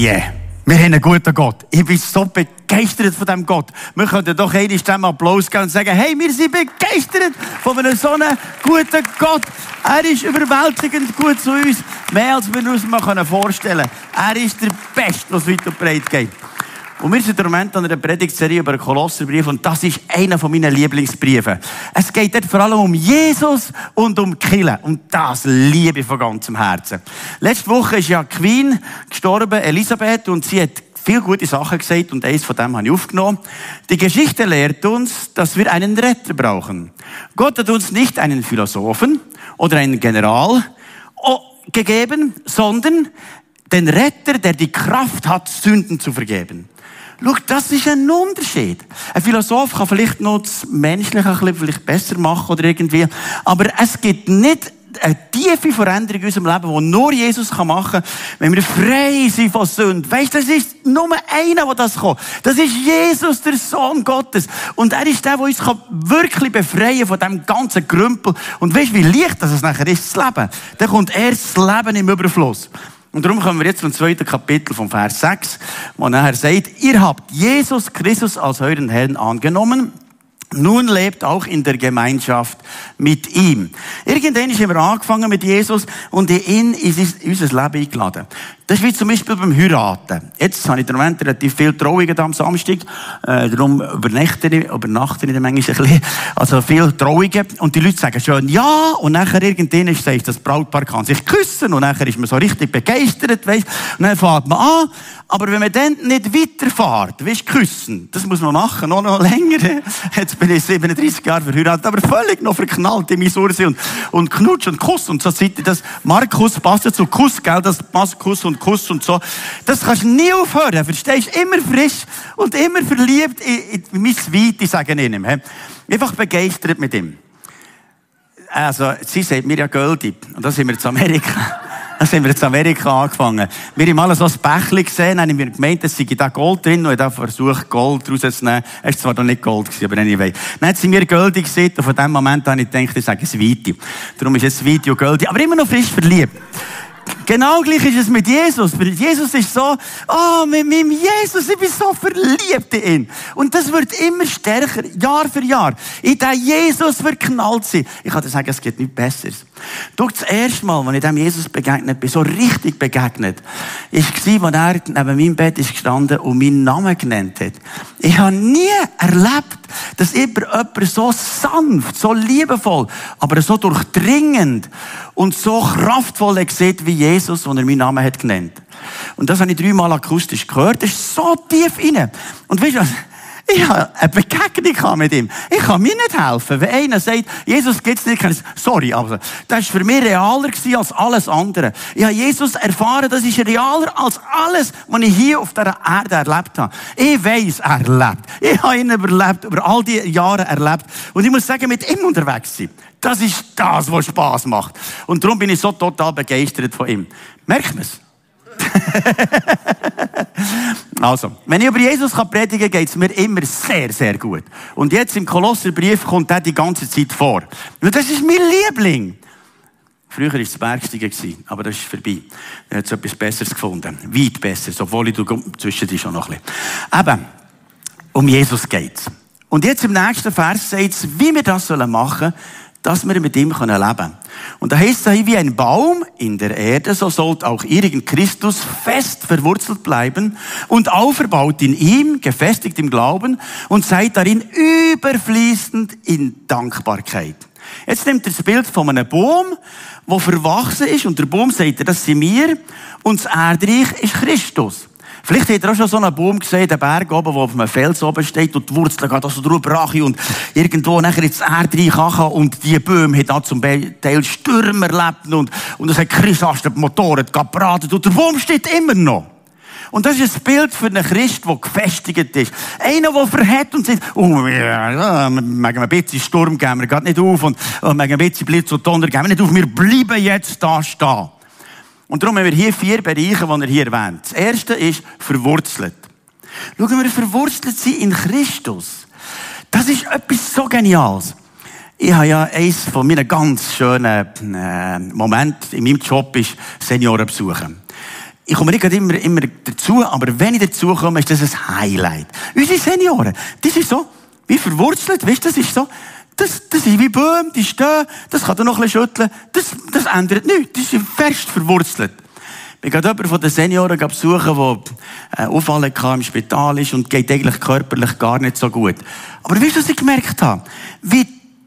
Yeah. Wir haben einen guten Gott. Ich bin so begeistert von diesem Gott. Wir könnten doch eine Stimme Applaus geben und sagen, hey, wir sind begeistert von einem so einen guten Gott. Er ist überwältigend gut zu uns. Mehr als wir uns vorstellen können. Er ist der Beste, was weit und breit geht. Und wir sind im Moment an einer Predigtserie über den Kolosserbrief und das ist einer von meinen Lieblingsbriefen. Es geht dort vor allem um Jesus und um Kille und das liebe ich von ganzem Herzen. Letzte Woche ist ja Queen gestorben, Elisabeth, und sie hat viele gute Sachen gesagt und eins von dem habe ich aufgenommen. Die Geschichte lehrt uns, dass wir einen Retter brauchen. Gott hat uns nicht einen Philosophen oder einen General gegeben, sondern den Retter, der die Kraft hat, Sünden zu vergeben. Schau, das ist ein Unterschied. Ein Philosoph kann vielleicht noch das Menschliche ein bisschen besser machen oder irgendwie. Aber es gibt nicht eine tiefe Veränderung in unserem Leben, die nur Jesus machen kann, wenn wir frei sind von Sünden. Weißt, das ist nur einer, der das kann. Das ist Jesus, der Sohn Gottes. Und er ist der, der uns wirklich befreien von diesem ganzen Grümpel. Und weißt, wie leicht das nachher ist, das Leben. Dann kommt erst das Leben im Überfluss. Und darum kommen wir jetzt zum zweiten Kapitel vom Vers 6, wo nachher sagt, ihr habt Jesus Christus als euren Herrn angenommen, nun lebt auch in der Gemeinschaft mit ihm. Irgendwann haben wir angefangen mit Jesus und in ihn ist unser Leben eingeladen. Das ist wie zum Beispiel beim Heiraten. Jetzt habe ich im Moment relativ viel Trauungen am Samstag. Äh, darum übernachte ich, übernachte ich manchmal ein bisschen. Also viel Trauungen. Und die Leute sagen schon ja. Und nachher irgendwann sagt das Brautpaar kann sich küssen. Und nachher ist man so richtig begeistert, weißt. Und dann fährt man an. Aber wenn man dann nicht weiterfährt, weißt, küssen, das muss man machen, noch, noch länger. Jetzt bin ich 37 Jahre verheiratet, aber völlig noch verknallt in mein Ursi und, und knutsch und kuss. Und so sieht das, Markus passt zu Kuss, gell, das passt Kuss und Kuss und so. Das kannst du nie aufhören, verstehst? Immer frisch und immer verliebt in, in mein sagen ich ihm. Einfach begeistert mit ihm. Also, sie sagt mir ja Göldi. Und da sind wir zu Amerika. Da sind wir in Amerika angefangen. Wir haben mal so ein Bächli gesehen, haben wir gemeint, es sei da Gold drin, und ich habe versucht, Gold rauszunehmen. Es war zwar noch nicht Gold aber anyway. Dann sind wir Göldi gesehen, und von dem Moment habe ich gedacht, ich sage es Video. Darum ist jetzt Video Göldi, aber immer noch frisch verliebt. Genau gleich ist es mit Jesus. Jesus ist so, oh, mit meinem Jesus, ich bin so verliebt in ihn. Und das wird immer stärker, Jahr für Jahr. In diesen Jesus verknallt sie. Ich kann dir sagen, es geht nichts Besseres. Durch das erste Mal, als ich dem Jesus begegnet bin, so richtig begegnet, war, als er neben meinem Bett ist gestanden und meinen Namen genannt hat. Ich habe nie erlebt, dass jemand so sanft, so liebevoll, aber so durchdringend und so kraftvoll sieht wie Jesus, und er meinen Namen hat genannt. Und das habe ich dreimal akustisch gehört. Das ist so tief inne. Und weißt du was? Ich habe eine Begegnung mit ihm. Ich kann mir nicht helfen. Wenn einer sagt, Jesus gibt's nicht, kann ich sorry, aber das war für mich realer als alles andere. Ich habe Jesus erfahren, das ist realer als alles, was ich hier auf dieser Erde erlebt habe. Ich weiss, er lebt. Ich habe ihn überlebt, über all die Jahre erlebt. Und ich muss sagen, mit ihm unterwegs sein. Das ist das, was Spaß macht. Und darum bin ich so total begeistert von ihm. Merkt man es? also, wenn ich über Jesus predigen kann, geht es mir immer sehr, sehr gut. Und jetzt im Kolosserbrief kommt er die ganze Zeit vor. Und das ist mein Liebling. Früher war es Bergsteigen, aber das ist vorbei. Er hat etwas Besseres gefunden. Weit besser, obwohl ich zwischen schon noch ein bisschen. Eben, um Jesus geht's. Und jetzt im nächsten Vers sagt es, wie wir das machen sollen, dass wir mit ihm leben können. Und da heißt es, wie ein Baum in der Erde, so sollt auch ihr in Christus fest verwurzelt bleiben und auferbaut in ihm, gefestigt im Glauben und seid darin überfließend in Dankbarkeit. Jetzt nimmt er das Bild von einem Baum, wo verwachsen ist und der Baum sagt, das sind wir und das Erdreich ist Christus. Vielleicht habt ihr auch schon so einen Baum gesehen, den Berg oben, der auf einem Fels oben steht und die Wurzeln gehen so drüber rachen und irgendwo nachher ins Erd reinkachen und die Bäume haben auch zum Teil Stürme erlebt und, und es hat Christasten Motoren gebraten und der Baum steht immer noch. Und das ist ein Bild für einen Christ, der gefestigt ist. Einer, der verhält und sagt, oh, ja, wir mögen ein bisschen Sturm geben, wir gehen nicht auf und wir mögen ein bisschen Blitz und Donner geben, wir nicht auf, wir bleiben jetzt da stehen. Und darum haben wir hier vier Bereiche, die er hier erwähnt. Das erste ist verwurzelt. Schauen wir, verwurzelt sind in Christus. Das ist etwas so Geniales. Ich habe ja eins von meinen ganz schönen äh, Momenten in meinem Job ist Senioren besuchen. ich komme nicht immer, immer dazu, aber wenn ich dazu komme, ist das ein Highlight. Unsere Senioren, das ist so, wie verwurzelt, weißt du, das ist so, das, das ist wie Böhm, die stehen, das kann er noch ein bisschen schütteln, das, das ändert nichts, das ist fest verwurzelt. Ich gerade jemanden von den Senioren besuchen, der einen Unfall im Spital ist und geht eigentlich körperlich gar nicht so gut. Aber weißt du, was ich gemerkt habe? Wie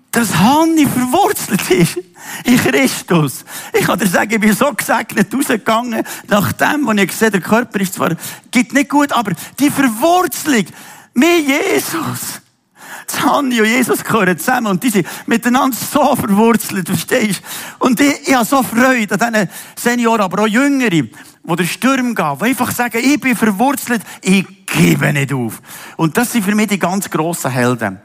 das Hanni verwurzelt ist in Christus. Ich kann dir sagen, ich bin so gesegnet rausgegangen, nach dem, was ich gesehen der Körper ist zwar, geht nicht gut, aber die Verwurzelung mit Jesus. Hanni und Jesus gehören zusammen und die sind miteinander so verwurzelt, verstehst du? Und ich, ich habe so Freude an diesen Senioren, aber auch Jüngere, die der Sturm gehen, die einfach sagen, ich bin verwurzelt, ich gebe nicht auf. Und das sind für mich die ganz grossen Helden.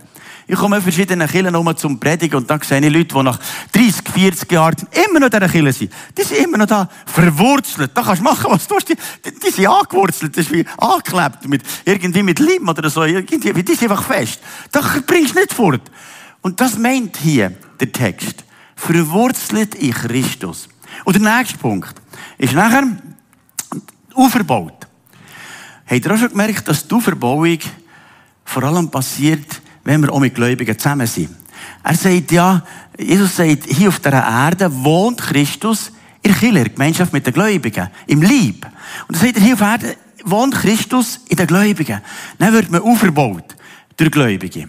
Ich komme in verschiedenen Kirchen um zum Predigen und dann sehe ich Leute, die nach 30, 40 Jahren immer noch in dieser Kirche sind. Die sind immer noch da verwurzelt. Da kannst du machen, was du willst. Die, die, die sind angewurzelt. Das ist wie angeklebt. Mit, irgendwie mit Leim oder so. Irgendwie, die sind einfach fest. Da bringst du nicht fort. Und das meint hier der Text. Verwurzelt in Christus. Und der nächste Punkt ist nachher aufgebaut. Habt ihr auch schon gemerkt, dass die Auferbauung vor allem passiert, wenn wir auch mit Gläubigen zusammen sind. Er sagt ja, Jesus sagt, hier auf dieser Erde wohnt Christus in der Gemeinschaft mit den Gläubigen, im Lieb. Und er sagt, hier auf Erde wohnt Christus in den Gläubigen. Dann wird man aufgebaut durch Gläubige.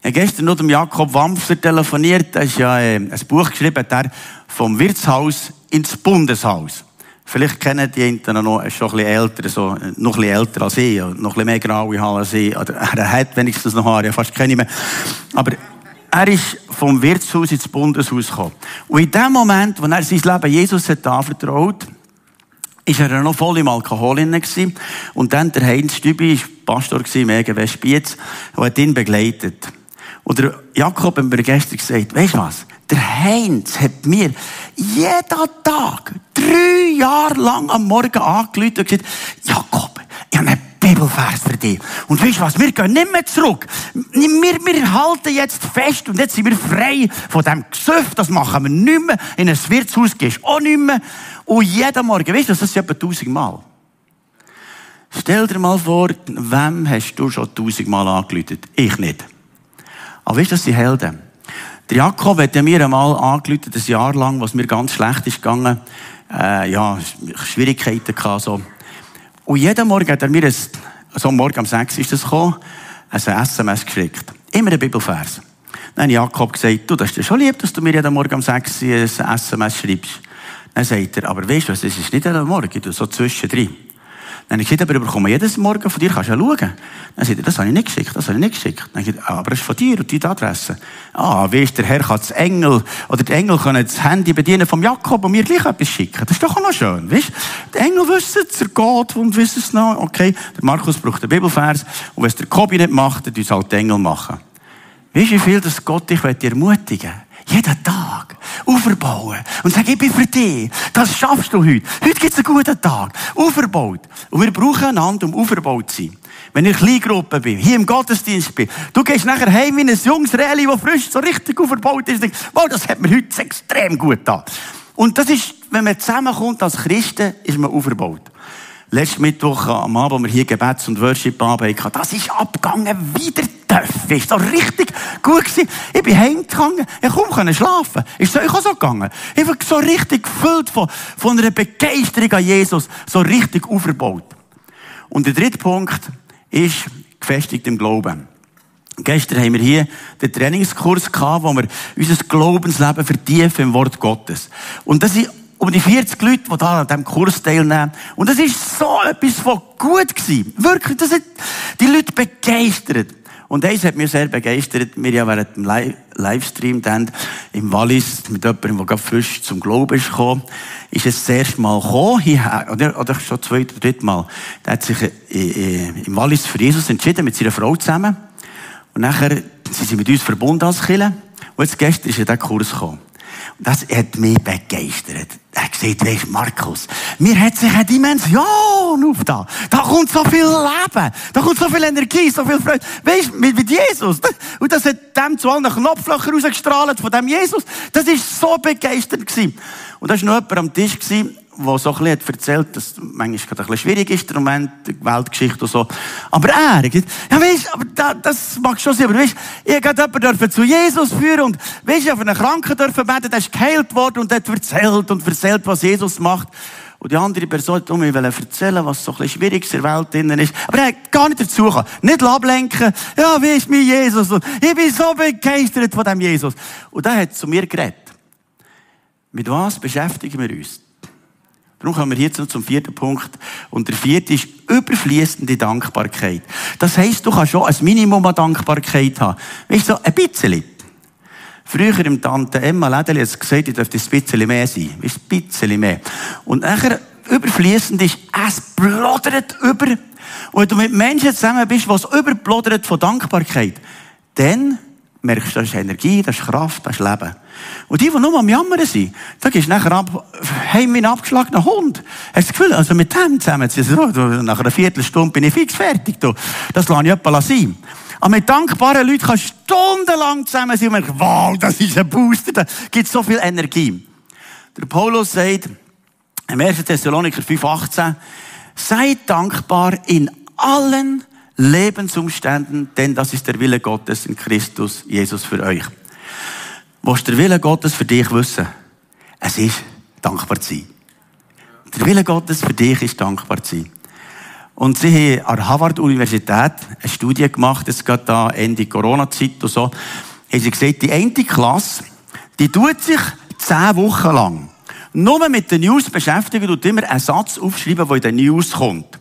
Ich habe gestern noch dem Jakob Wampfer telefoniert, er ist ja äh, ein Buch geschrieben, der vom Wirtshaus ins Bundeshaus. Vielleicht kennen die einen noch, ist schon ein bisschen älter, so, noch ein bisschen älter als ich, noch ein bisschen mehr graue Haare als ich. Oder er hat wenigstens noch Haare, fast keine mehr. Aber er ist vom Wirtshaus ins Bundeshaus gekommen. Und in dem Moment, wo er sein Leben Jesus hat anvertraut, ist er noch voll im Alkohol gewesen. Und dann der Heinz Stübi, Pastor im EGW Spiez, hat ihn begleitet. Und der Jakob hat mir gestern gesagt, weisst was? Der Heinz hat mir jeden Tag, drei Jahre lang am Morgen angerufen und gesagt, Jakob, ich habe einen Bibelvers für dich. Und weißt du was? Wir gehen nicht mehr zurück. Wir, wir halten jetzt fest und jetzt sind wir frei von dem Gesöff. Das machen wir nicht mehr. In ein Wirtshaus gehst du auch nicht mehr. Und jeden Morgen, weißt du, das ist etwa tausendmal. Stell dir mal vor, wem hast du schon tausendmal angerufen? Ich nicht. Aber weißt du, das sind Helden. Der Jakob hat mir einmal angerufen, ein Jahr lang, was mir ganz schlecht ist gegangen. Äh, ja, Schwierigkeiten gehabt, so. Und jeden Morgen hat er mir, ein, so morgen um 6 ist das gekommen, ein SMS geschickt. Immer ein Bibelvers. Dann hat Jakob gesagt, du, das ist schon lieb, dass du mir jeden Morgen um 6 ein SMS schreibst. Dann sagt er, aber weißt du was, das ist nicht jeden Morgen, du so zwischendrin. Dann habe ich gesagt, aber ich bekomme jedes Morgen von dir, kannst du ja schauen. Dann sagt er, das habe ich nicht geschickt, das habe ich nicht geschickt. Dann habe ich gesagt, aber es ist von dir und deine Adresse. Ah, wie ist der Herr kann das Engel, oder die Engel können das Handy bedienen vom Jakob und mir gleich etwas schicken. Das ist doch auch noch schön, weißt? Die Engel wissen es, er geht und wissen es noch. Okay, der Markus braucht den Bibelvers und wenn es der Kobi nicht macht, dann tun halt die Engel machen. Weißt du, wie viel das Gott dich ermutigen will? Jeden Tag. Aufbauen. Und sagen, ich bin für dich. Das schaffst du heute. Heute gibt es einen guten Tag. Aufgebaut. Und wir brauchen einander, um aufgebaut zu sein. Wenn ich in Kleingruppe bin, hier im Gottesdienst bin, du gehst nachher heim wie ein junges Reli, das frisch so richtig aufgebaut ist, denkst, wow, das hat mir heute extrem gut da. Und das ist, wenn man zusammenkommt als Christen, ist man aufgebaut. Letzten Mittwoch am Abend, wo wir hier Gebets- und Worship-Abend hatten, das ist abgegangen wie Ist so richtig gut gewesen. Ich bin heimgegangen, ich konnte schlafen. Ist so, ich auch so gegangen. Ich war so richtig gefüllt von, von einer Begeisterung an Jesus, so richtig aufgebaut. Und der dritte Punkt ist gefestigt im Glauben. Gestern haben wir hier den Trainingskurs gehabt, wo wir unser Glaubensleben vertiefen im Wort Gottes. Und das ist um die 40 Leute, die da an diesem Kurs teilnehmen. Und das ist so etwas von gut gewesen. Wirklich, das hat die Leute begeistert. Und eins hat mich sehr begeistert. Wir ja während dem Livestream dann im Wallis mit jemandem, der gerade frisch zum Glauben ist gekommen, ist es das erste Mal gekommen, hierher, oder, oder schon zweite oder dritte Mal. Der hat sich äh, äh, im Wallis für Jesus entschieden, mit seiner Frau zusammen. Und nachher sind sie mit uns verbunden als Killer. Und jetzt gestern ist er in diesen Kurs gekommen. Das hat mich begeistert. Er gesagt, weisst, Markus, mir hat sich eine Dimension auf da. Da kommt so viel Leben. Da kommt so viel Energie, so viel Freude. Weisst, mit, mit Jesus. Und das hat dem zu allen Knopflöchern rausgestrahlt von dem Jesus. Das ist so begeisternd gewesen. Und da war noch jemand am Tisch gewesen, der so ein bisschen erzählt, dass manchmal gerade ein bisschen schwierig ist, der Moment, die Weltgeschichte und so. Aber er, ja weisst, aber da, das mag schon sein, aber weisst, ich gerade jemanden zu Jesus führen und weisst, auf einen Kranken dürfen beten, der ist geheilt worden und hat erzählt und erzählt, was Jesus macht. Und die andere Person hat mir erzählen, was so ein bisschen schwierig in der Welt drinnen ist. Aber er hat gar nicht dazu gekommen. Nicht ablenken. Ja, wie ist mein Jesus? Und ich bin so begeistert von dem Jesus. Und er hat zu mir geredet. Mit was beschäftigen wir uns? Darum kommen wir jetzt noch zum vierten Punkt. Und der vierte ist überfließende Dankbarkeit. Das heisst, du kannst schon ein Minimum an Dankbarkeit haben. Weißt du, ein bisschen. Früher im Tante Emma Lädeli hat gesagt, ich dürfte ein bisschen mehr sein. Ein bisschen mehr. Und nachher, überfließend ist, es blodert über. Und wenn du mit Menschen zusammen bist, was überblodert von Dankbarkeit, dann merkst das ist Energie, das ist Kraft, das ist Leben. Und die, die nur am Jammern sind, da gehst du nachher ab, heim wie ein abgeschlagener Hund. Hast du das Gefühl, also mit dem zusammen, nach einer Viertelstunde bin ich fix fertig. Das lasse ich etwa sein. Aber mit dankbaren Leuten kannst du stundenlang zusammen sein und merken, wow, das ist ein Booster, da gibt so viel Energie. Der Paulus sagt, im 1. Thessaloniker 5,18, seid dankbar in allen Lebensumständen, denn das ist der Wille Gottes in Christus Jesus für euch. Was der Wille Gottes für dich wissen? Es ist dankbar zu sein. Der Wille Gottes für dich ist dankbar zu sein. Und sie haben an der Harvard-Universität eine Studie gemacht, es geht da Ende Corona-Zeit und so, haben sie gesagt, die eine Klasse, die tut sich zehn Wochen lang nur mit den News beschäftigen und immer einen Satz aufschreiben, der in den News kommt.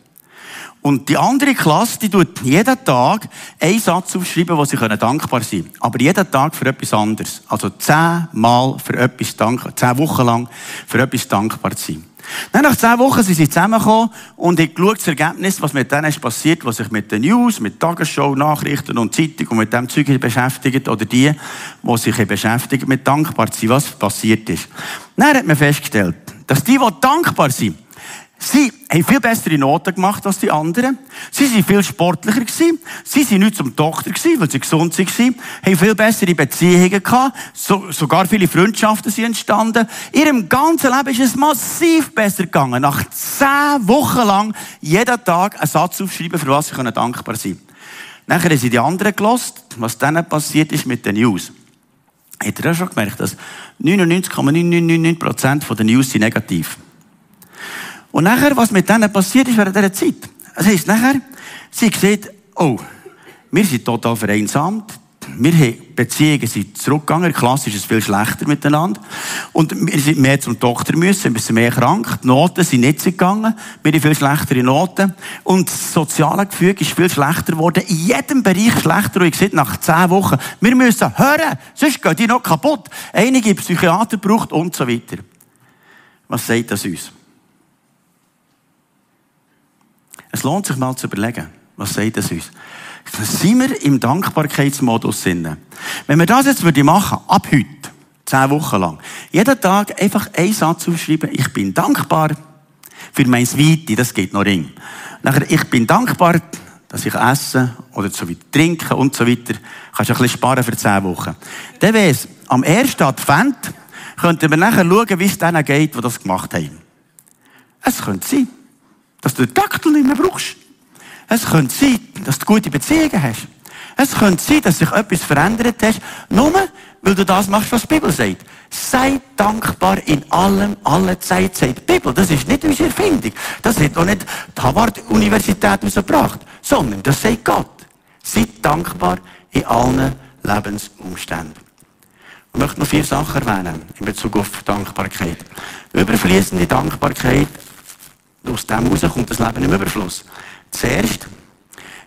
Und die andere Klasse, die tut jeden Tag einen Satz aufschreiben, wo sie dankbar sein können. Aber jeden Tag für etwas anderes. Also zehnmal für etwas dankbar, zehn Wochen lang für etwas dankbar zu sein. Dann nach zehn Wochen sind sie zusammengekommen und haben geschaut, das Ergebnis, was mit denen ist passiert, was sich mit den News, mit Tagesschau, Nachrichten und Zeitung und mit dem Zeug beschäftigt oder die, die sich beschäftigen mit dankbar sein, was passiert ist. Dann hat man festgestellt, dass die, die dankbar sind, Sie haben viel bessere Noten gemacht als die anderen. Sie sind viel sportlicher gewesen. Sie sind nicht zum Doktor gewesen, weil sie gesund waren. Haben viel bessere Beziehungen gehabt. So, sogar viele Freundschaften sind entstanden. In ihrem ganzen Leben ist es massiv besser gegangen. Nach zehn Wochen lang jeden Tag einen Satz aufschreiben, für was sie dankbar sein können. Nachher haben sie die anderen gelost, was dann passiert ist mit den News. Habt ihr auch schon gemerkt, dass 99,999% der News sind negativ und nachher, was mit denen passiert ist während dieser Zeit. Das heisst, nachher, sie sieht, oh, wir sind total vereinsamt. Wir haben Beziehungen sind zurückgegangen. Klassisch ist es viel schlechter miteinander. Und wir sind mehr zum Doktor müssen, wir sind mehr krank. Die Noten sind nicht gegangen. Wir haben viel schlechtere Noten. Und das soziale Gefüge ist viel schlechter geworden. In jedem Bereich schlechter. Und ich sehe, nach zehn Wochen, wir müssen hören, sonst gehen die noch kaputt. Einige Psychiater braucht und so weiter. Was sagt das uns? Es lohnt sich mal zu überlegen, was sagt das uns? Sind wir im Dankbarkeitsmodus Sinne? Wenn wir das jetzt würde machen, ab heute, zehn Wochen lang, jeden Tag einfach einen Satz aufschreiben, ich bin dankbar für mein Weite, das geht noch ring. Nachher, ich bin dankbar, dass ich esse oder so weiter trinke und so weiter. Kannst du ein bisschen sparen für zehn Wochen. Dann wäre es, am ersten Advent könnten wir nachher schauen, wie es denen geht, die das gemacht haben. Es könnte sein, dass du den Taktel nicht mehr brauchst. Es könnte sein, dass du gute Beziehungen hast. Es könnte sein, dass sich etwas verändert hast, nur weil du das machst, was die Bibel sagt. Sei dankbar in allem, alle Zeit, sagt die Bibel. Das ist nicht unsere Erfindung. Das hat auch nicht die Harvard-Universität herausgebracht, sondern das sagt Gott. Sei dankbar in allen Lebensumständen. Ich möchte noch vier Sachen erwähnen in Bezug auf Dankbarkeit. Überfließende Dankbarkeit aus dem heraus kommt das Leben im Überfluss. Zuerst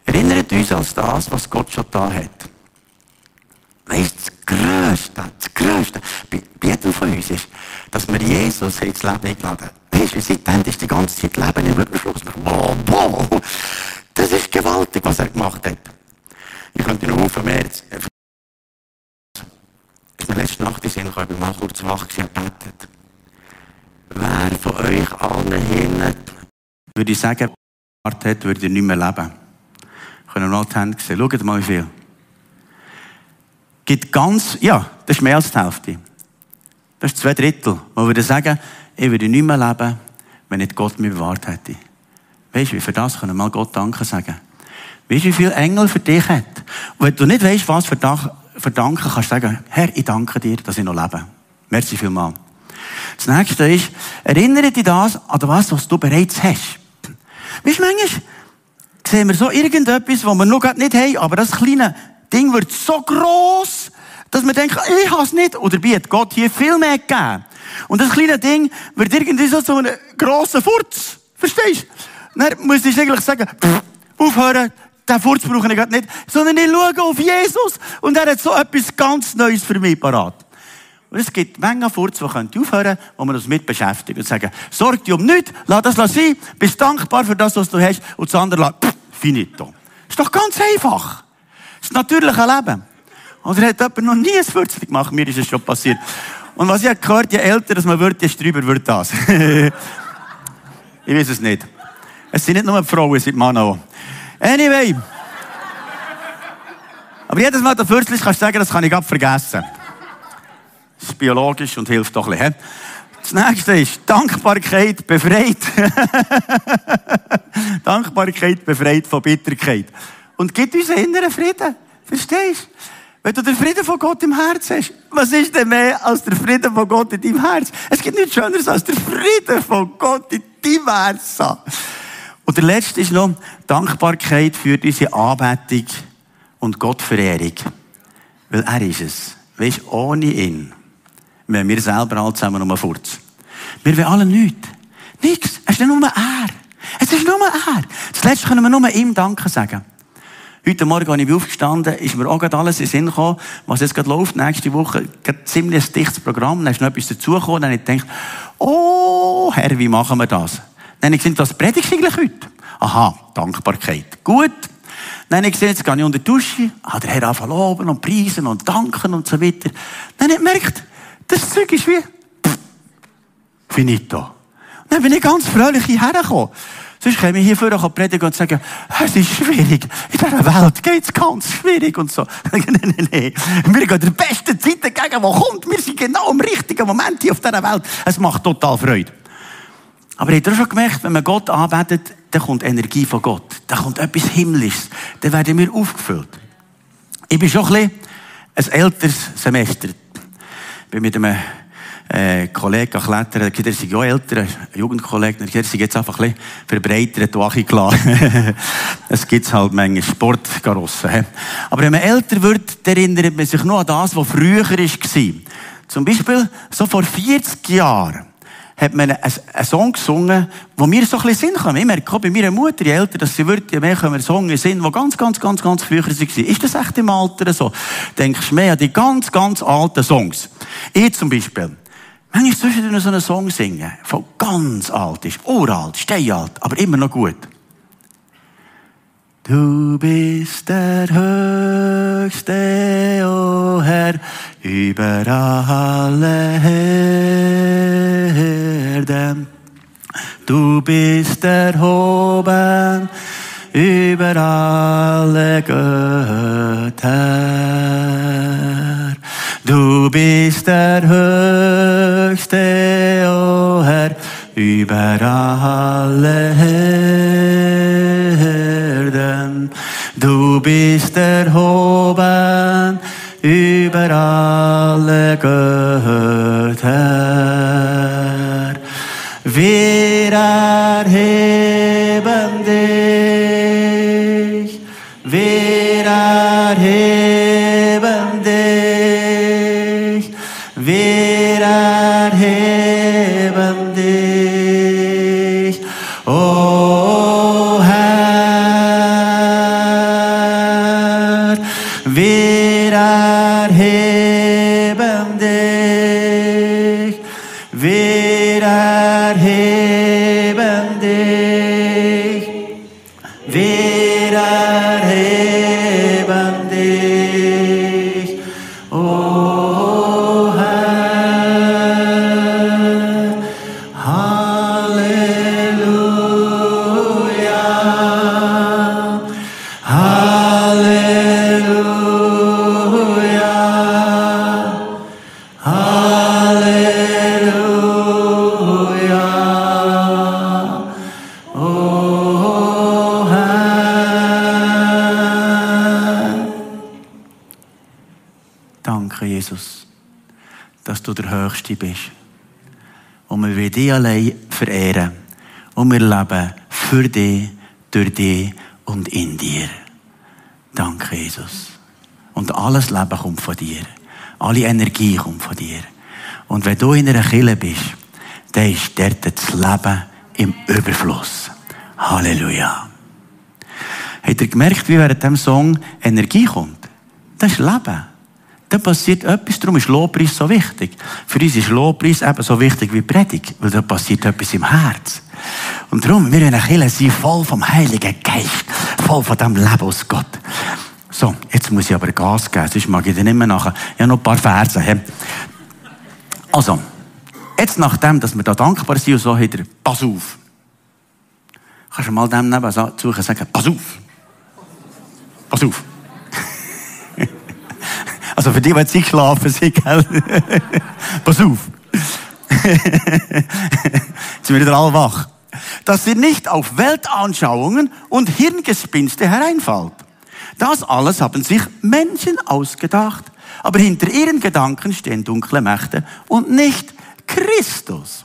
erinnert uns an das, was Gott schon da hat. Weißt das Größte, das Größte bei, jedem von uns ist, dass wir Jesus ins Leben eingeladen Weißt du, seitdem ist die ganze Zeit Leben im Überfluss. Wow, wow, das ist gewaltig, was er gemacht hat. Ich könnte noch auf mehr. Ist mir letzte Nacht in Sinn gekommen, ich bin mal kurz wach gewesen gebetet. Wer von euch allen hin, würde ich sagen, hat, würde nicht mehr leben. Können wir mal die Hände sehen. Schaut mal, wie viel. Gibt ganz, ja, das ist mehr als die Hälfte. Das ist zwei Drittel. Man würde sagen, ich würde nicht mehr leben, wenn nicht Gott mich bewahrt hätte. Weißt du, wie für das können wir mal Gott Danke sagen. Weißt du, wie viele Engel für dich hat? Und wenn du nicht weißt, was für Danke, kannst du sagen, Herr, ich danke dir, dass ich noch lebe. Merci vielmals. Das nächste ist, erinnere dich das an das, was du bereits hast. Weißt du, manchmal sehen wir so irgendetwas, was wir noch nicht haben, aber das kleine Ding wird so gross, dass wir denken, ich habe es nicht. Oder hat Gott hier viel mehr gegeben. Und das kleine Ding wird irgendwie so zu einem grossen Furz. Verstehst du? Dann muss ich eigentlich sagen, pff, aufhören, den Furz brauche ich nicht, sondern ich schaue auf Jesus und er hat so etwas ganz Neues für mich parat. Und es gibt Mengen Furz, die aufhören können, wo man uns mit beschäftigt und sagen, sorg dich um nichts, lass das sein, bist dankbar für das, was du hast und das andere, pff, finito. Ist doch ganz einfach. Das natürliche Leben. Oder hat jemand noch nie ein Würzchen gemacht? Mir ist es schon passiert. Und was ich habe gehört, je älter dass man wird, desto drüber wird das. ich weiß es nicht. Es sind nicht nur Frauen, es sind Männer auch. Anyway. Aber jedes Mal, der Würzchen kannst du sagen, das kann ich gerade vergessen. Das ist biologisch und hilft doch ein bisschen. Das nächste ist Dankbarkeit befreit. Dankbarkeit befreit von Bitterkeit. Und gibt uns inneren Frieden. Verstehst du? Wenn du den Frieden von Gott im Herz hast, was ist denn mehr als der Frieden von Gott in deinem Herz? Es gibt nichts Schöneres als der Frieden von Gott in deinem Herz. Und der letzte ist noch Dankbarkeit für diese Anbetung und Gottverehrung. Weil er ist es. Weißt, ohne ihn wenn wir selber alle zusammen um Furz. Wir wollen alle nichts. Nichts. Es ist nur er. Es ist nur er. Das Letzte können wir nur ihm Danke sagen. Heute Morgen, als ich aufgestanden ist mir auch alles in den Sinn gekommen, was jetzt gerade läuft, nächste Woche, gerade ziemlich ein dichtes Programm, dann ist noch etwas dazugekommen, dann habe ich gedacht, oh, Herr, wie machen wir das? Dann habe ich du eigentlich heute? Aha, Dankbarkeit. Gut. Dann habe ich gesehen, jetzt gehe ich unter die Dusche, ah, der Herr anfangen loben und preisen und danken und so weiter. Dann habe ich gemerkt, das Zeug ist wie, pff, finito. Und dann bin ich ganz fröhlich hierher gekommen. Sonst käme ich hier vorne predigen und sagen, es ist schwierig. In dieser Welt geht es ganz schwierig und so. nein, nein, nein. Wir gehen der besten Zeit entgegen, die kommt. Wir sind genau im richtigen Moment hier auf dieser Welt. Es macht total Freude. Aber habt ihr schon gemerkt, wenn man Gott anbetet, dann kommt Energie von Gott. Da kommt etwas Himmlisches. Dann werden wir aufgefüllt. Ich bin schon ein bisschen ein älteres Semester. Bin mit einem äh, Kollegen klettern, der ist ja älter, ein Jugendkollege, der ist jetzt einfach ein bisschen verbreitert und klar. es gibt halt Menge Sportgarossen. Aber wenn man älter wird, erinnert man sich nur an das, was früher war. Zum Beispiel, so vor 40 Jahren, hat man einen, Song gesungen, wo mir so ein bisschen Sinn kam. Ich merke auch bei meiner Mutter, je älter dass sie wird, je mehr wir Songs singen, die ganz, ganz, ganz, ganz früher waren. Ist das echt im Alter so? Denkst du mehr an die ganz, ganz alten Songs? Ich zum Beispiel. Manchmal zwischendurch so einen Song singen, von ganz alt ist, uralt, steinalt, aber immer noch gut. Du bist der Höchste, o oh Herr, über alle Herden. Du bist erhoben über alle Götter. Du bist der Höchste, o oh Herr, über alle Herden. Du bist erhoben über alle Götter. Wir erheben dich, dich allein verehren. Und wir leben für dich, durch dich und in dir. Danke, Jesus. Und alles Leben kommt von dir. Alle Energie kommt von dir. Und wenn du in einer Kille bist, dann ist dort das Leben im Überfluss. Halleluja. Habt ihr gemerkt, wie während dem Song Energie kommt? Das ist Leben. Da passiert etwas, darum ist Lobpreis so wichtig. Für uns ist Lobpreis eben so wichtig wie Predigt, weil da passiert etwas im Herz. Und darum, wir wollen Kirche sein, voll vom Heiligen Geist, voll von dem Leben aus Gott. So, jetzt muss ich aber Gas geben, sonst mag ich dir nicht mehr nachher. Ich habe noch ein paar Verse. Also, jetzt nachdem, dass wir da dankbar sind und so, hat pass auf. Kannst du mal dem neben suchen sagen, pass auf. Pass auf. Also für die, die jetzt geschlafen sind, gell? pass auf. jetzt sind wir wieder alle wach. Dass ihr nicht auf Weltanschauungen und Hirngespinste hereinfallt. Das alles haben sich Menschen ausgedacht. Aber hinter ihren Gedanken stehen dunkle Mächte und nicht Christus.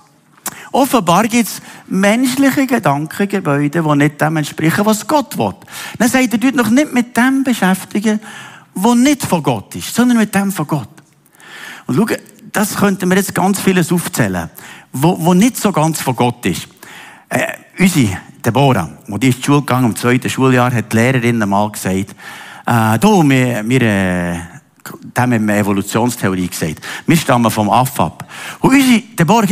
Offenbar gibt es menschliche Gedankengebäude, die nicht dem entsprechen, was Gott will. Dann sagt er, dort noch nicht mit dem beschäftigen, was nicht von Gott ist, sondern mit dem von Gott. Und schau, das könnten wir jetzt ganz vieles aufzählen, wo, wo nicht so ganz von Gott ist. Äh, unsere Deborah, wo die ist die Schule gegangen, im zweiten Schuljahr, hat die Lehrerin einmal gesagt, äh, du, wir, wir äh, haben wir Evolutionstheorie gesagt. Wir stammen vom Aff ab. Und unsere Deborah,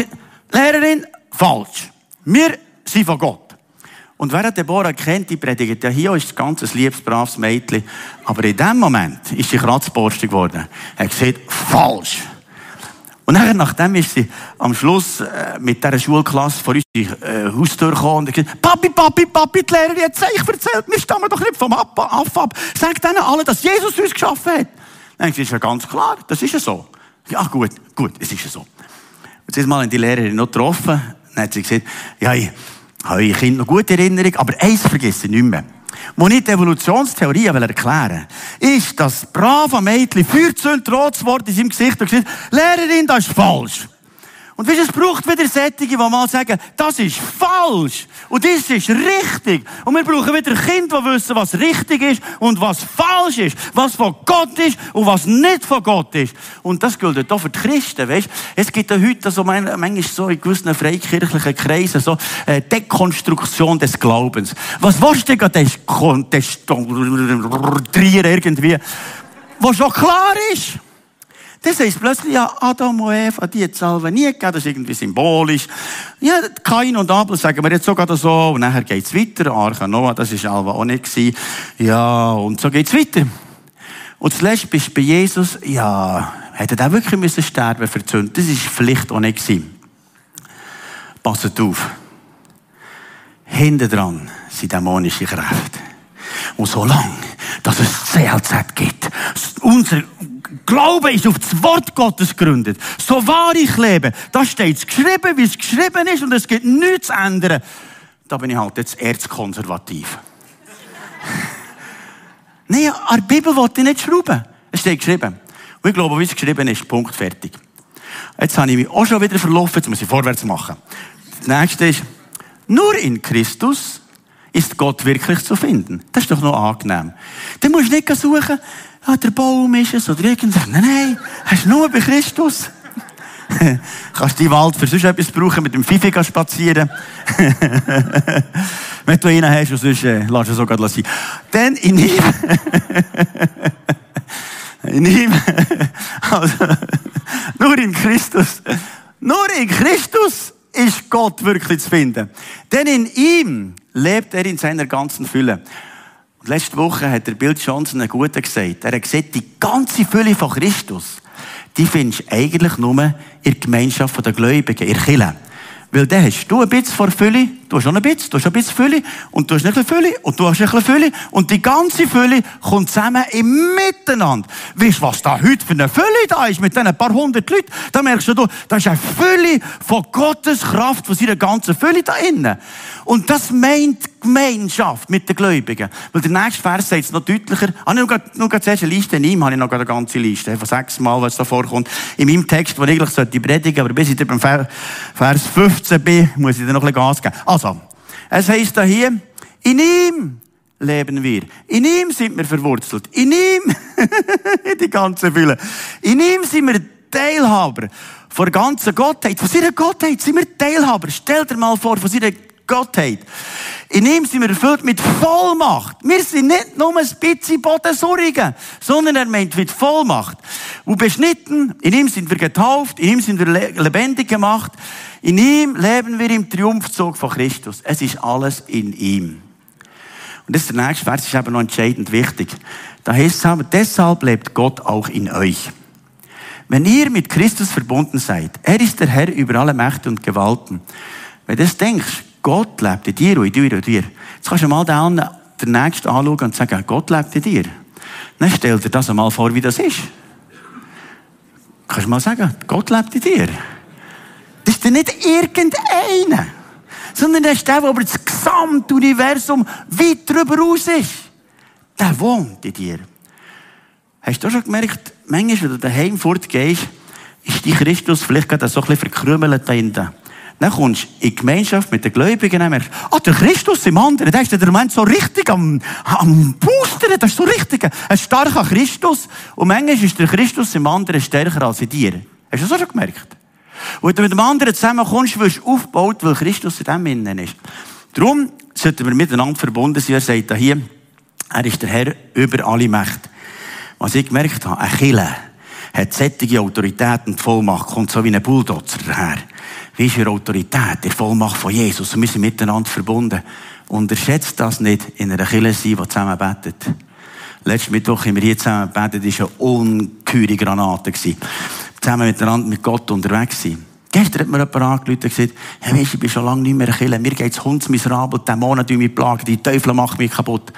Lehrerin, falsch. Wir sind von Gott. Und wer Deborah kennt, die predigt, ja, hier ist ein ganz liebes, braves Mädchen. Aber in dem Moment ist sie kratzborstig geworden. Er hat gesagt, falsch. Und nachher, nachdem ist sie am Schluss äh, mit dieser Schulklasse vor uns äh, Haustür gekommen und gesagt, Papi, Papi, Papi, die Lehrerin hat euch erzählt, wir stammen doch nicht vom Aff ab. Sagt denen alle, dass Jesus uns geschaffen hat. Dann ist ja ganz klar, das ist ja so. Ja, gut, gut, es ist ja so. Jetzt mal die Lehrerin noch getroffen, dann hat sie gesagt, ja, ich habe ich Kind noch gute Erinnerung, aber eins vergesse ich nicht mehr. Wo ich die Evolutionstheorie erklären will, ist, dass brave Mädchen Feuerzünd rot Wort in seinem Gesicht und gesagt, Lehrerin, das ist falsch. Und weißt, es braucht wieder Sättige, die mal sagen, das ist falsch. Und das ist richtig. Und wir brauchen wieder Kinder, die wissen, was richtig ist und was falsch ist. Was von Gott ist und was nicht von Gott ist. Und das gilt auch für die Christen, weißt? Es gibt ja heute so, manchmal so in gewissen freikirchlichen Kreisen so, äh, Dekonstruktion des Glaubens. Was willst du denn dekonstruieren irgendwie? Was schon klar ist. Das heisst plötzlich, ja, Adam und Eva, die hat es nie gegeben, das ist irgendwie symbolisch. Ja, Kain und Abel sagen wir jetzt sogar so, und nachher geht's weiter, Arche Noah, das ist Alva auch nicht gewesen. Ja, und so geht's weiter. Und zuletzt bist du bei Jesus, ja, hätte er wirklich müssen sterben für. Das ist vielleicht auch nicht gewesen. Passet auf. Hinten dran sind dämonische Kräfte. Und solange, dass es CLZ gibt, unser Glaube ist auf das Wort Gottes gegründet. So wahr ich lebe, da steht geschrieben, wie es geschrieben ist, und es gibt nichts zu ändern. Da bin ich halt jetzt erzkonservativ. Nein, an der Bibel wollte ich nicht schrauben. Es steht geschrieben. Und ich glaube, wie es geschrieben ist, Punkt, fertig. Jetzt habe ich mich auch schon wieder verlaufen, jetzt muss ich vorwärts machen. Das nächste ist, nur in Christus ist Gott wirklich zu finden. Das ist doch noch angenehm. Dann musst du nicht suchen, ah, der Baum ist es oder irgendwas. Nein, nein, hast du nur bei Christus. Kannst die Wald für sonst etwas brauchen, mit dem Fifi spazieren. Wenn du einen hast, sonst äh, lass es sogar sein. Dann in ihm. in ihm. also, nur in Christus. Nur in Christus ist Gott wirklich zu finden. Denn in ihm lebt er in seiner ganzen Fülle. Letzte Woche hat der Bill Johnson einen guten gesagt. Er hat gesagt, die ganze Fülle von Christus, die findest du eigentlich nur in der Gemeinschaft der Gläubigen, in der Kirche. Weil dann hast du ein bisschen vor Fülle, du hast schon ein bisschen, du hast ein bisschen Fülle und du hast ein bisschen Fülle und du hast ein bisschen Fülle und die ganze Fülle kommt zusammen im Miteinander. Weißt du, was da heute für eine Fülle da ist mit diesen paar hundert Leuten? Da merkst du, da ist eine Fülle von Gottes Kraft, von seiner ganzen Fülle da innen. Und das meint Gemeinschaft mit den Gläubigen. Weil der nächste Vers sagt es noch deutlicher. Ah, nur, nur zuerst eine Liste, in ihm habe ich noch eine ganze Liste, von sechs Mal, was da vorkommt. In meinem Text, wo ich eigentlich sollte predigen, aber bis ich beim Vers 15 bin, muss ich dir noch ein bisschen Gas geben. Also, es heisst da hier, in ihm leben wir. In ihm sind wir verwurzelt. In ihm, die ganze Fülle. In ihm sind wir Teilhaber. Von der ganzen Gottheit, von seiner Gottheit sind wir Teilhaber. Stell dir mal vor, von seiner Gottheit. In ihm sind wir erfüllt mit Vollmacht. Wir sind nicht nur ein bisschen Bodensurrigen, sondern er meint mit Vollmacht. Und beschnitten, in ihm sind wir getauft, in ihm sind wir lebendig gemacht, in ihm leben wir im Triumphzug von Christus. Es ist alles in ihm. Und das ist der nächste Vers, ist eben noch entscheidend wichtig. Da heißt es deshalb lebt Gott auch in euch. Wenn ihr mit Christus verbunden seid, er ist der Herr über alle Mächte und Gewalten. Wenn du das denkst, Gott lebt in dir und in dir und dir. Jetzt kannst du mal den, den Nächsten anschauen und sagen, Gott lebt in dir. Dann stell dir das einmal vor, wie das ist. Kannst du mal sagen, Gott lebt in dir. Das ist nicht irgendeiner, sondern das ist der, der über das gesamte Universum weit darüber raus ist. Der wohnt in dir. Hast du schon gemerkt, manchmal, wenn du daheim fortgehst, ist die Christus vielleicht gerade so ein bisschen verkrümmelt da hinten. Dann kommst du in Gemeinschaft mit den Gläubigen und merkst, ah, der Christus im anderen, der ist der Moment so richtig am, am Boostern, das ist so richtig ein starker Christus. Und manchmal ist der Christus im anderen stärker als in dir. Hast du das auch schon gemerkt? Und wenn du mit dem anderen zusammenkommst, wirst du aufgebaut, weil Christus in dem innen ist. Darum sollten wir miteinander verbunden sein. Er sagt da hier, er ist der Herr über alle Mächte. Was ich gemerkt habe, ein Killer hat sättige Autorität und Vollmacht, kommt so wie ein Bulldozer daher. Wie ist ihre Autorität, die Vollmacht von Jesus? Und wir sind miteinander verbunden. Unterschätzt das nicht in einer Kirche sein, die zusammen betet. Letzten Mittwoch haben wir hier zusammen gebetet, das war eine ungeheure Granate. Zusammen miteinander mit Gott unterwegs sein. Gestern hat mir jemand angerufen und gesagt, hey, weißt, ich bin schon lange nicht mehr in Kirche. Mir geht's hundsmiserabel, Dämonen mich plagen, die Teufel machen mich kaputt.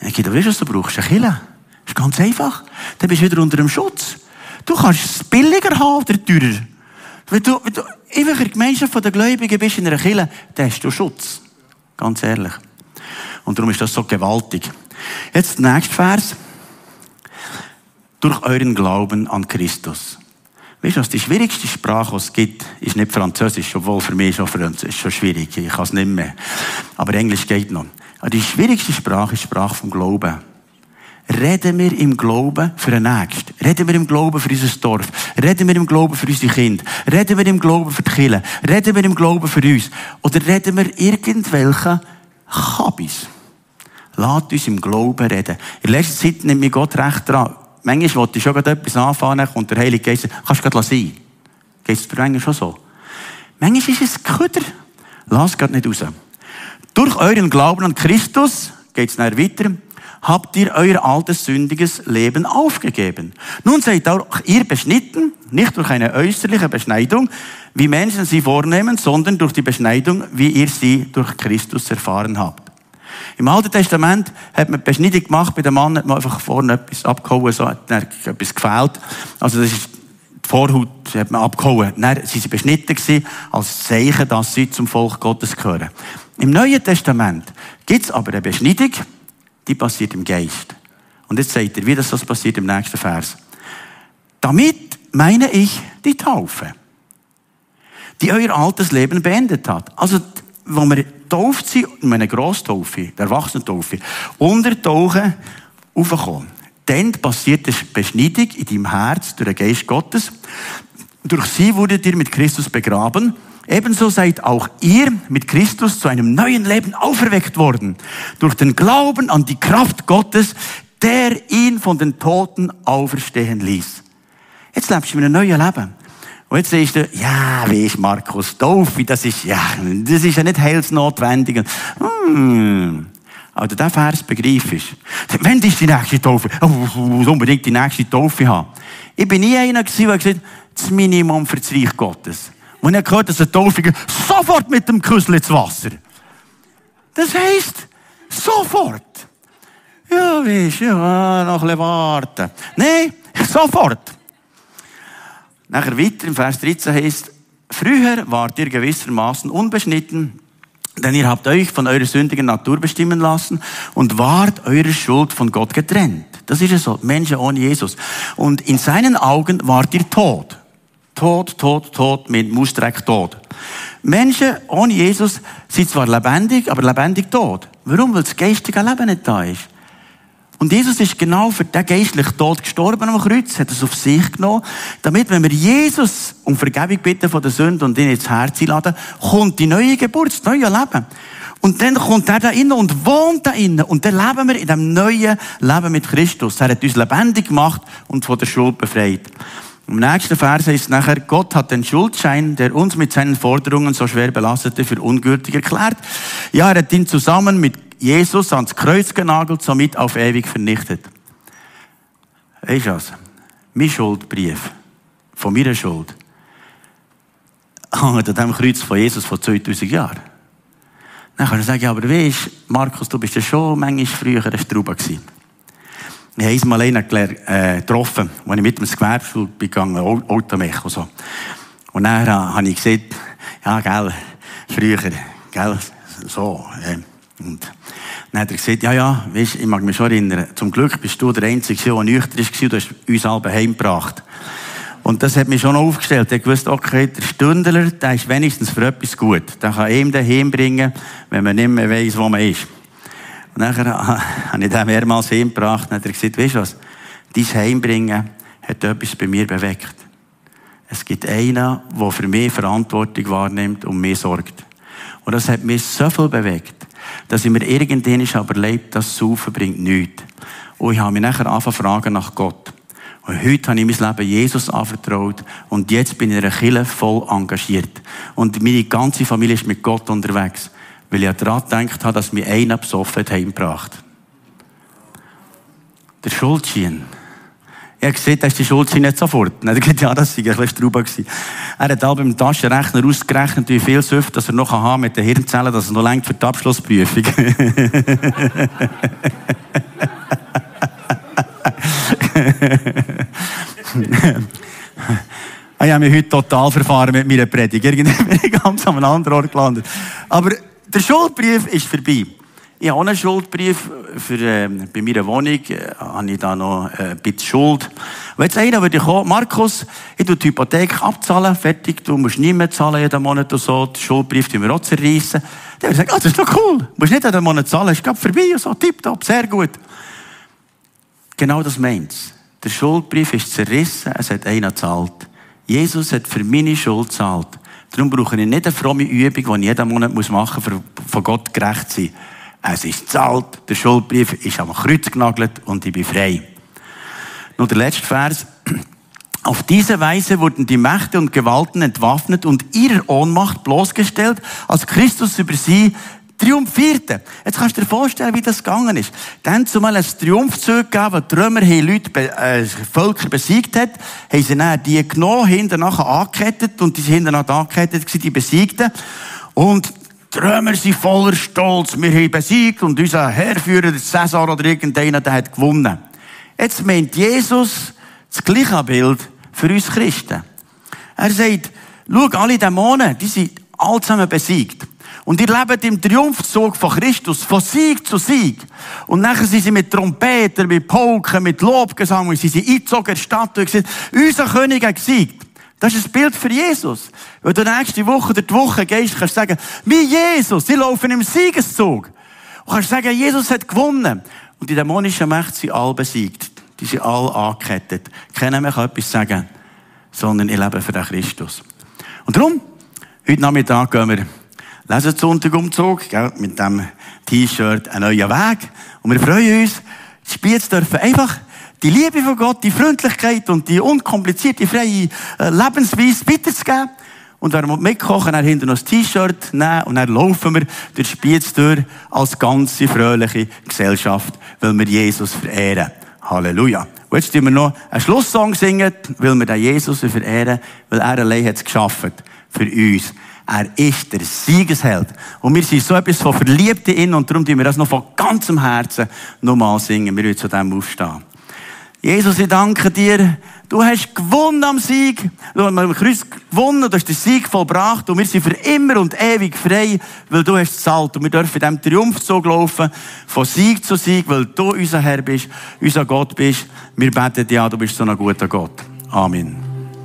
Ich sage, weißt du, was du brauchst? Eine Kirche. Ist ganz einfach. Dann bist du wieder unter dem Schutz. Du kannst es billiger haben oder teurer. Wenn du, wenn du in der Gemeinschaft der Gläubigen bist in einer Kirche, dann hast du Schutz. Ganz ehrlich. Und darum ist das so gewaltig. Jetzt der nächste Vers. Durch euren Glauben an Christus. Weißt du, was die schwierigste Sprache, die es gibt, ist nicht Französisch, obwohl für mich schon Französisch schon schwierig. Ich kann es nicht mehr. Aber Englisch geht noch. Aber die schwierigste Sprache ist die Sprache vom Glauben. Reden wir im Glauben für den Nächsten. Reden wir im Glauben für unser Dorf. Reden wir im Glauben für unsere Kinder. Reden wir im Glauben für die Kirche. Reden wir im Glauben für uns. Oder reden wir irgendwelche Kabis. Lasst uns im Glauben reden. In letzter Zeit nimmt mir Gott recht dran. Manchmal wollte ich schon etwas anfangen und der Heilige Geist kannst du gerade sein. Geht es dir schon so? Manchmal ist es Köder. Lass es nicht raus. Durch euren Glauben an Christus geht es weiter habt ihr euer altes sündiges Leben aufgegeben. Nun seid auch ihr beschnitten, nicht durch eine äußerliche Beschneidung, wie Menschen sie vornehmen, sondern durch die Beschneidung, wie ihr sie durch Christus erfahren habt. Im Alten Testament hat man Beschneidung gemacht, bei dem Mann hat man einfach vorne etwas abgehauen, so hat etwas gefehlt. Also das ist die Vorhaut hat man abgehauen. Dann sind sie beschnitten gewesen, als Zeichen, dass sie zum Volk Gottes gehören. Im Neuen Testament gibt es aber eine Beschneidung, die passiert im Geist. Und jetzt sagt er, wie das passiert im nächsten Vers. Damit meine ich die Taufe, die euer altes Leben beendet hat. Also, wo wir getauft sind, in einer Grosstaufe, der Erwachsenentaufe, untertauchen, aufkommen. Dann passiert eine Beschneidung in deinem Herz durch den Geist Gottes. Durch sie wurdet ihr mit Christus begraben Ebenso seid auch ihr mit Christus zu einem neuen Leben auferweckt worden. Durch den Glauben an die Kraft Gottes, der ihn von den Toten auferstehen ließ. Jetzt lebst du in einem neuen Leben. Und jetzt siehst du, ja, wie ist Markus Taufe? Das ist, ja, das ist ja nicht heilsnotwendig. Hm. Aber der Vers begreifst. Wenn ist die nächste Taufe? Oh, muss unbedingt die nächste Taufe haben. Ich bin nie einer gewesen, der gesagt hat, das Minimum für das Reich Gottes. Und er gehört, dass der Taufiger sofort mit dem Küssel ins Wasser. Das heisst, sofort. Ja, weisst, ja, noch ein bisschen warten. Nein, sofort. Nachher weiter im Vers 13 heißt, früher wart ihr gewissermaßen unbeschnitten, denn ihr habt euch von eurer sündigen Natur bestimmen lassen und wart eurer Schuld von Gott getrennt. Das ist es so. Menschen ohne Jesus. Und in seinen Augen wart ihr tot. Tod, tot, tot, mit Mausdreck tot. Menschen ohne Jesus sind zwar lebendig, aber lebendig tot. Warum? Weil das geistige Leben nicht da ist. Und Jesus ist genau für den geistlichen Tod gestorben am Kreuz, hat es auf sich genommen, damit, wenn wir Jesus um Vergebung bitten von der Sünde und ihn ins Herz einladen, kommt die neue Geburt, das neue Leben. Und dann kommt er da innen und wohnt da innen. Und dann leben wir in dem neuen Leben mit Christus. Er hat uns lebendig gemacht und von der Schuld befreit. Im nächsten Vers heißt es nachher, Gott hat den Schuldschein, der uns mit seinen Forderungen so schwer belastete, für ungültig erklärt. Ja, er hat ihn zusammen mit Jesus ans Kreuz genagelt, somit auf ewig vernichtet. Weißt du was? Mein Schuldbrief von meiner Schuld hängt an dem Kreuz von Jesus vor 2000 Jahren. Dann kann ich sagen, aber weißt Markus, du bist ja schon manchmal früher ein Strauber gewesen. Ich habe einmal einen äh, getroffen, als ich mit dem Gewerbeschule begangen Automech und so. Und dann habe ich gesagt, ja, gell, früher, gell, so. Äh, und dann hat er gesagt, ja, ja, weißt, ich mag mich schon erinnern, zum Glück bist du der Einzige, der nüchtern war, du hast uns alle heimgebracht. Und das hat mich schon aufgestellt. Ich wusste, okay, der Stündler, der ist wenigstens für etwas gut. Der kann ihm daheim bringen, wenn man nicht mehr weiss, wo man ist. Und nachher habe ich den mehrmals heimgebracht und hat er gesagt, weißt du was? Dein Heimbringen hat etwas bei mir bewegt. Es gibt einen, der für mich Verantwortung wahrnimmt und mir sorgt. Und das hat mich so viel bewegt, dass ich mir irgendwann überlebt, das Saufen bringt nichts. Und ich habe mich nachher angefangen fragen nach Gott. Und heute habe ich mein Leben Jesus anvertraut und jetzt bin ich in einer Kirche voll engagiert. Und meine ganze Familie ist mit Gott unterwegs, weil ich daran gedacht habe, dass mir einer besoffen heimgebracht. Der Schuldschein. Ich habe gesehen, dass die Schuldschein nicht sofort. Er hat ja, das war ein bisschen Strauber. Er hat auch beim Taschenrechner ausgerechnet, wie viel Süft dass er noch haben mit den Hirnzellen, dass er noch längt für die Abschlussprüfung. ich habe mich heute total verfahren mit meiner Predigt. Irgendwie bin ich ganz an einem anderen Ort gelandet. Aber der Schuldbrief ist vorbei. Ich habe auch einen Schuldbrief für, äh, bei meiner Wohnung, äh, habe ich da noch äh, ein bisschen Schuld. Und jetzt einer würde kommen, Markus, ich tue die Hypothek abzahlen, fertig, du musst nie mehr zahlen jeden Monat und so, den Schuldbrief tun wir auch zerreissen. Der würde sagen, ah, das ist doch cool, du musst nicht jeden Monat zahlen, ist gerade vorbei und so, tipptopp, sehr gut. Genau das meint's. Der Schuldbrief ist zerrissen, es hat einer gezahlt. Jesus hat für meine Schuld gezahlt. Darum brauche ich nicht eine fromme Übung, die ich jeden Monat machen muss, um von Gott gerecht zu sein. Es ist gezahlt, der Schuldbrief ist am Kreuz genagelt und ich bin frei. Nur der letzte Vers. Auf diese Weise wurden die Mächte und Gewalten entwaffnet und ihrer Ohnmacht bloßgestellt, als Christus über sie triumphierte. Jetzt kannst du dir vorstellen, wie das gegangen ist. Dann zumal ein Triumphzug gegeben, wo die Römer Leute, äh, Völker besiegt hat, haben sie dann die genommen, hinten nachher angekettet und die sind hinten nachher angekettet die Besiegten. Und die Römer sind voller Stolz. Wir haben besiegt und unser Herrführer, Cäsar oder irgendeiner, der hat gewonnen. Jetzt meint Jesus das gleiche Bild für uns Christen. Er sagt, schau, alle Dämonen, die sind alle zusammen besiegt. Und ihr lebt im Triumphzug von Christus, von Sieg zu Sieg. Und nachher sind sie mit Trompeten, mit Polken, mit Lobgesang, und sie sind eingezogen in die Stadt und gesagt, unser König hat gesiegt. Das ist ein Bild für Jesus. Wenn du nächste Woche oder die Woche gehst, kannst du sagen, wie Jesus, sie laufen im Siegeszug. Und kannst sagen, Jesus hat gewonnen. Und die dämonischen Mächte sind alle besiegt. Die sind alle angekettet. Keiner mehr kann etwas sagen, sondern ich lebe für den Christus. Und darum, heute Nachmittag gehen wir Lesensonntagumzug, gell, mit dem T-Shirt ein neuer Weg. Und wir freuen uns, die Spiez dürfen einfach die Liebe von Gott, die Freundlichkeit und die unkomplizierte, freie äh, Lebensweise weiterzugeben. Und wenn wir mitkochen, dann hinter noch das T-Shirt nehmen und dann laufen wir durch Spiez durch als ganze fröhliche Gesellschaft, weil wir Jesus verehren. Halleluja. Und jetzt singen wir noch einen Schlusssong singen, weil wir den Jesus verehren, weil er allein hat es geschaffen für uns. Er ist der Siegesheld. Und wir sind so etwas von verliebt in ihn und darum tun wir das noch von ganzem Herzen nochmal singen. Wir wollen zu dem aufstehen. Jesus, ich danke dir. Du hast gewonnen am Sieg. Du hast am Kreuz gewonnen, du hast den Sieg vollbracht und wir sind für immer und ewig frei, weil du hast zahlt. Und wir dürfen in diesem Triumphzug laufen, von Sieg zu Sieg, weil du unser Herr bist, unser Gott bist. Wir beten, ja, du bist so ein guter Gott. Amen.